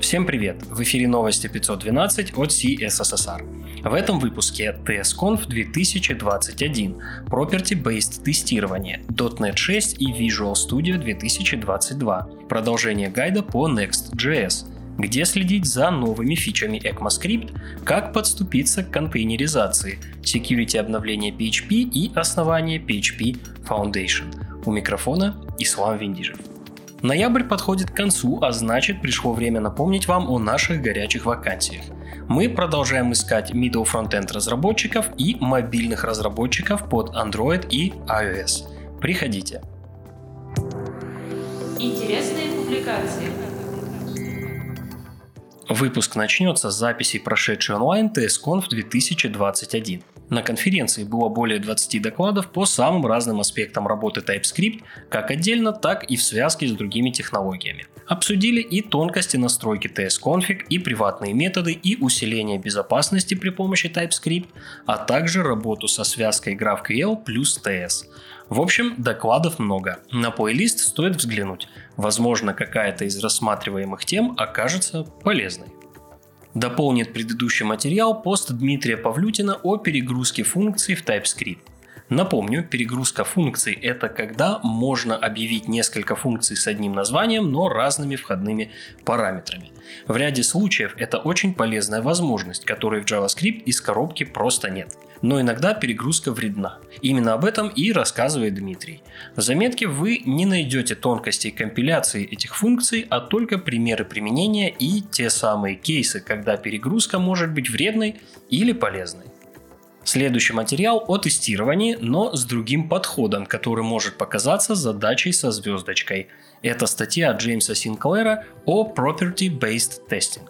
Всем привет! В эфире новости 512 от CSSR. В этом выпуске TSConf 2021, Property-Based тестирование, .NET 6 и Visual Studio 2022, продолжение гайда по Next.js, где следить за новыми фичами ECMAScript, как подступиться к контейнеризации, security обновления PHP и основание PHP Foundation. У микрофона Ислам Виндижев. Ноябрь подходит к концу, а значит пришло время напомнить вам о наших горячих вакансиях. Мы продолжаем искать middle frontend разработчиков и мобильных разработчиков под Android и iOS. Приходите. Интересные публикации. Выпуск начнется с записей прошедшей онлайн TSConf 2021. На конференции было более 20 докладов по самым разным аспектам работы TypeScript, как отдельно, так и в связке с другими технологиями. Обсудили и тонкости настройки TS-config, и приватные методы, и усиление безопасности при помощи TypeScript, а также работу со связкой GraphQL плюс TS. В общем, докладов много. На плейлист стоит взглянуть. Возможно, какая-то из рассматриваемых тем окажется полезной. Дополнит предыдущий материал пост Дмитрия Павлютина о перегрузке функций в TypeScript. Напомню, перегрузка функций – это когда можно объявить несколько функций с одним названием, но разными входными параметрами. В ряде случаев это очень полезная возможность, которой в JavaScript из коробки просто нет. Но иногда перегрузка вредна. Именно об этом и рассказывает Дмитрий. В заметке вы не найдете тонкостей компиляции этих функций, а только примеры применения и те самые кейсы, когда перегрузка может быть вредной или полезной. Следующий материал о тестировании, но с другим подходом, который может показаться задачей со звездочкой. Это статья Джеймса Синклера о Property-Based Testing.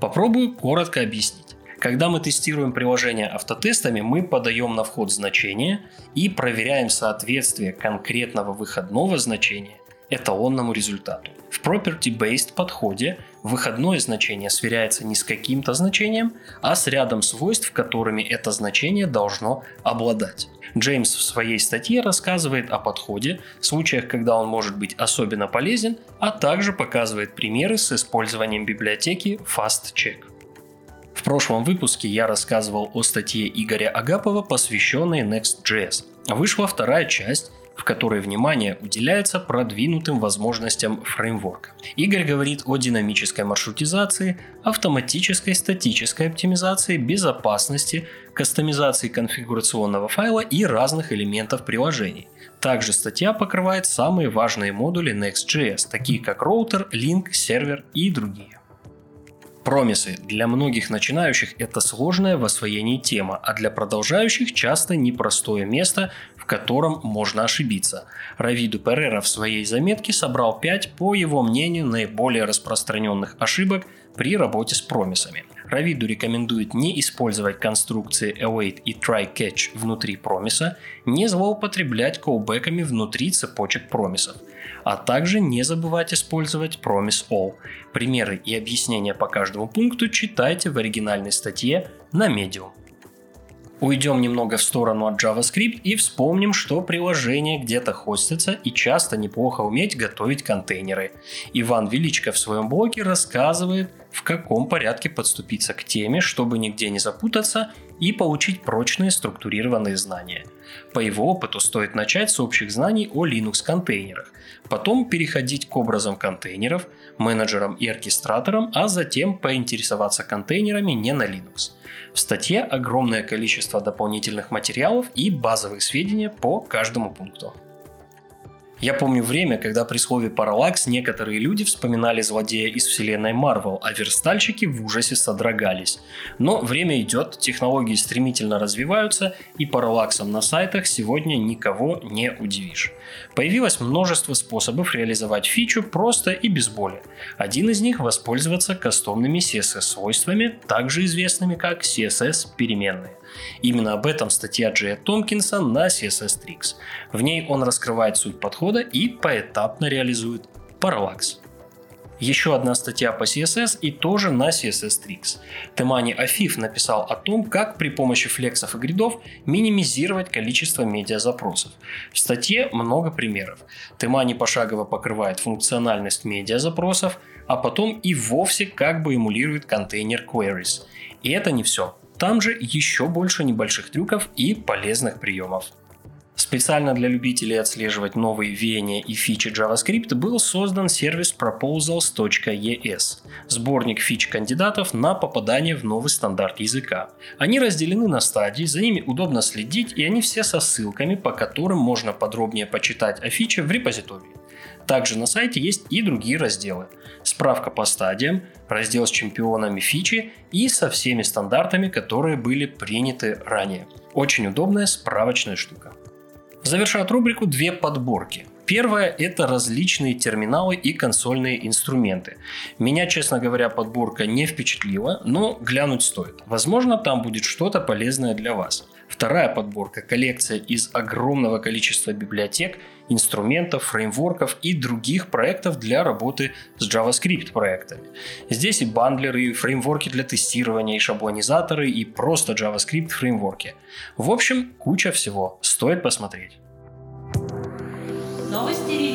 Попробую коротко объяснить. Когда мы тестируем приложение автотестами, мы подаем на вход значение и проверяем соответствие конкретного выходного значения эталонному результату. В property-based подходе выходное значение сверяется не с каким-то значением, а с рядом свойств, которыми это значение должно обладать. Джеймс в своей статье рассказывает о подходе, случаях, когда он может быть особенно полезен, а также показывает примеры с использованием библиотеки FastCheck. В прошлом выпуске я рассказывал о статье Игоря Агапова, посвященной Next.js. Вышла вторая часть, в которой внимание уделяется продвинутым возможностям фреймворка. Игорь говорит о динамической маршрутизации, автоматической статической оптимизации, безопасности, кастомизации конфигурационного файла и разных элементов приложений. Также статья покрывает самые важные модули Next.js, такие как роутер, link, сервер и другие. Промисы. Для многих начинающих это сложная в освоении тема, а для продолжающих часто непростое место, в котором можно ошибиться. Равиду Перера в своей заметке собрал 5, по его мнению, наиболее распространенных ошибок при работе с промисами. Равиду рекомендует не использовать конструкции await и try catch внутри промиса, не злоупотреблять колбеками внутри цепочек промисов, а также не забывать использовать promise all. Примеры и объяснения по каждому пункту читайте в оригинальной статье на Medium. Уйдем немного в сторону от JavaScript и вспомним, что приложение где-то хостится и часто неплохо уметь готовить контейнеры. Иван Величко в своем блоге рассказывает, в каком порядке подступиться к теме, чтобы нигде не запутаться и получить прочные структурированные знания. По его опыту стоит начать с общих знаний о Linux контейнерах, потом переходить к образам контейнеров, менеджерам и оркестраторам, а затем поинтересоваться контейнерами не на Linux. В статье огромное количество дополнительных материалов и базовых сведений по каждому пункту. Я помню время, когда при слове «параллакс» некоторые люди вспоминали злодея из вселенной Марвел, а верстальщики в ужасе содрогались. Но время идет, технологии стремительно развиваются, и параллаксом на сайтах сегодня никого не удивишь. Появилось множество способов реализовать фичу просто и без боли. Один из них – воспользоваться кастомными CSS-свойствами, также известными как CSS-переменные. Именно об этом статья Джея Томпкинса на CSS Tricks. В ней он раскрывает суть подхода и поэтапно реализует параллакс. Еще одна статья по CSS и тоже на CSS Tricks. Темани Афиф написал о том, как при помощи флексов и гридов минимизировать количество медиазапросов. В статье много примеров. Темани пошагово покрывает функциональность медиазапросов, а потом и вовсе как бы эмулирует контейнер queries. И это не все. Там же еще больше небольших трюков и полезных приемов. Специально для любителей отслеживать новые веяния и фичи JavaScript был создан сервис proposals.es, сборник фич кандидатов на попадание в новый стандарт языка. Они разделены на стадии, за ними удобно следить, и они все со ссылками, по которым можно подробнее почитать о фиче в репозитории. Также на сайте есть и другие разделы. Справка по стадиям, раздел с чемпионами фичи и со всеми стандартами, которые были приняты ранее. Очень удобная справочная штука. Завершают рубрику две подборки. Первое – это различные терминалы и консольные инструменты. Меня, честно говоря, подборка не впечатлила, но глянуть стоит. Возможно, там будет что-то полезное для вас. Вторая подборка – коллекция из огромного количества библиотек, инструментов, фреймворков и других проектов для работы с JavaScript проектами. Здесь и бандлеры, и фреймворки для тестирования, и шаблонизаторы, и просто JavaScript фреймворки. В общем, куча всего. Стоит посмотреть. Новости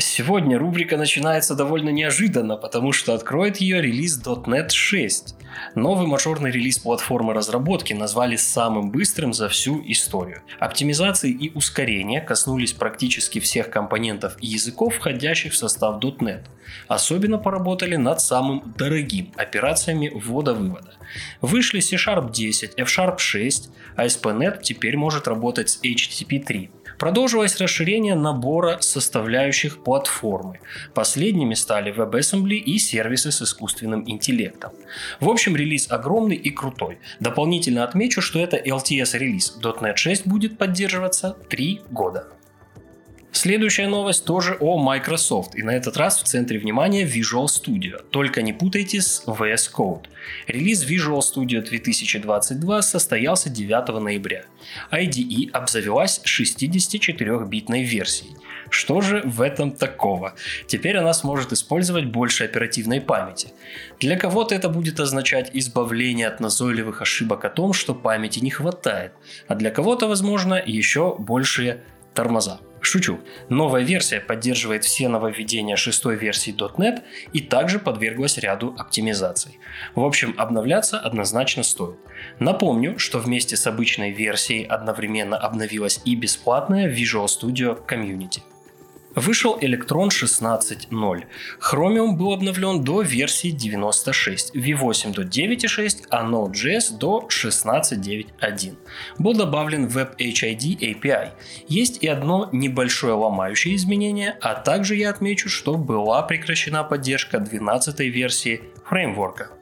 Сегодня рубрика начинается довольно неожиданно, потому что откроет ее релиз .NET 6. Новый мажорный релиз платформы разработки назвали самым быстрым за всю историю. Оптимизации и ускорения коснулись практически всех компонентов и языков, входящих в состав .NET. Особенно поработали над самым дорогим операциями ввода-вывода. Вышли C-Sharp 10, F-Sharp 6, а ASP.NET теперь может работать с HTTP 3. Продолжилось расширение набора составляющих платформы. Последними стали WebAssembly и сервисы с искусственным интеллектом. В общем, релиз огромный и крутой. Дополнительно отмечу, что это LTS релиз. .NET 6 будет поддерживаться 3 года. Следующая новость тоже о Microsoft, и на этот раз в центре внимания Visual Studio. Только не путайте с VS Code. Релиз Visual Studio 2022 состоялся 9 ноября. IDE обзавелась 64-битной версией. Что же в этом такого? Теперь она сможет использовать больше оперативной памяти. Для кого-то это будет означать избавление от назойливых ошибок о том, что памяти не хватает, а для кого-то, возможно, еще большие тормоза. Шучу. Новая версия поддерживает все нововведения шестой версии .NET и также подверглась ряду оптимизаций. В общем, обновляться однозначно стоит. Напомню, что вместе с обычной версией одновременно обновилась и бесплатная Visual Studio Community. Вышел Electron 16.0. Chromium был обновлен до версии 96, V8 до 9.6, а Node.js до 16.9.1. Был добавлен WebHID API. Есть и одно небольшое ломающее изменение, а также я отмечу, что была прекращена поддержка 12 версии фреймворка.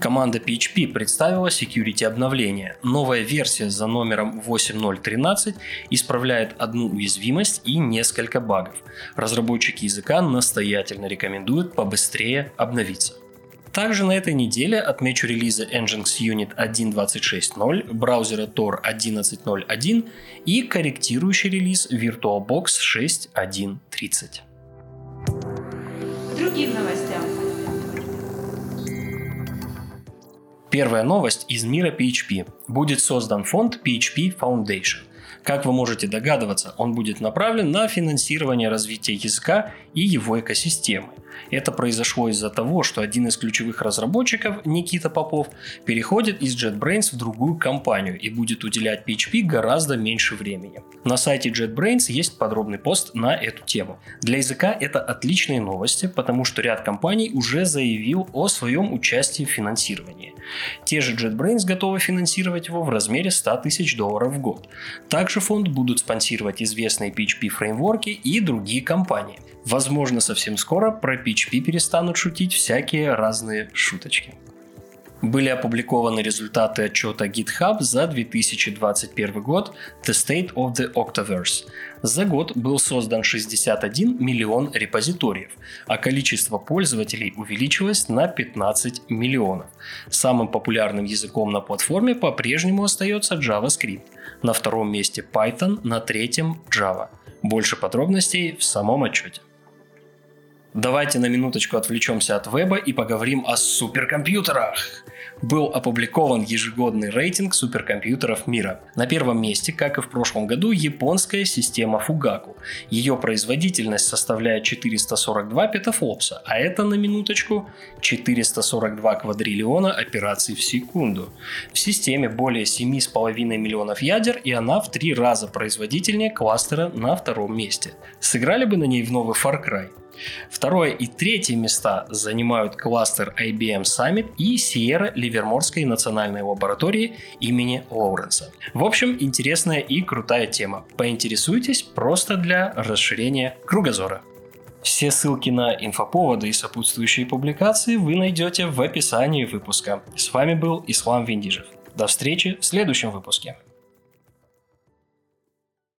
Команда PHP представила security обновление. Новая версия за номером 8.0.13 исправляет одну уязвимость и несколько багов. Разработчики языка настоятельно рекомендуют побыстрее обновиться. Также на этой неделе отмечу релизы Nginx Unit 1.26.0, браузера Tor 11.0.1 и корректирующий релиз VirtualBox 6.1.30. Другим новостям. Первая новость из мира PHP. Будет создан фонд PHP Foundation. Как вы можете догадываться, он будет направлен на финансирование развития языка и его экосистемы. Это произошло из-за того, что один из ключевых разработчиков, Никита Попов, переходит из JetBrains в другую компанию и будет уделять PHP гораздо меньше времени. На сайте JetBrains есть подробный пост на эту тему. Для языка это отличные новости, потому что ряд компаний уже заявил о своем участии в финансировании. Те же JetBrains готовы финансировать его в размере 100 тысяч долларов в год. Также фонд будут спонсировать известные PHP фреймворки и другие компании. Возможно, совсем скоро про PHP перестанут шутить всякие разные шуточки. Были опубликованы результаты отчета GitHub за 2021 год The State of the Octaverse. За год был создан 61 миллион репозиториев, а количество пользователей увеличилось на 15 миллионов. Самым популярным языком на платформе по-прежнему остается JavaScript. На втором месте Python, на третьем Java. Больше подробностей в самом отчете. Давайте на минуточку отвлечемся от веба и поговорим о суперкомпьютерах. Был опубликован ежегодный рейтинг суперкомпьютеров мира. На первом месте, как и в прошлом году, японская система Fugaku. Ее производительность составляет 442 петафлопса, а это на минуточку 442 квадриллиона операций в секунду. В системе более 7,5 миллионов ядер, и она в три раза производительнее кластера на втором месте. Сыграли бы на ней в новый Far Cry? Второе и третье места занимают кластер IBM Summit и Sierra Ливерморской национальной лаборатории имени Лоуренса. В общем, интересная и крутая тема. Поинтересуйтесь просто для расширения кругозора. Все ссылки на инфоповоды и сопутствующие публикации вы найдете в описании выпуска. С вами был Ислам Виндижев. До встречи в следующем выпуске.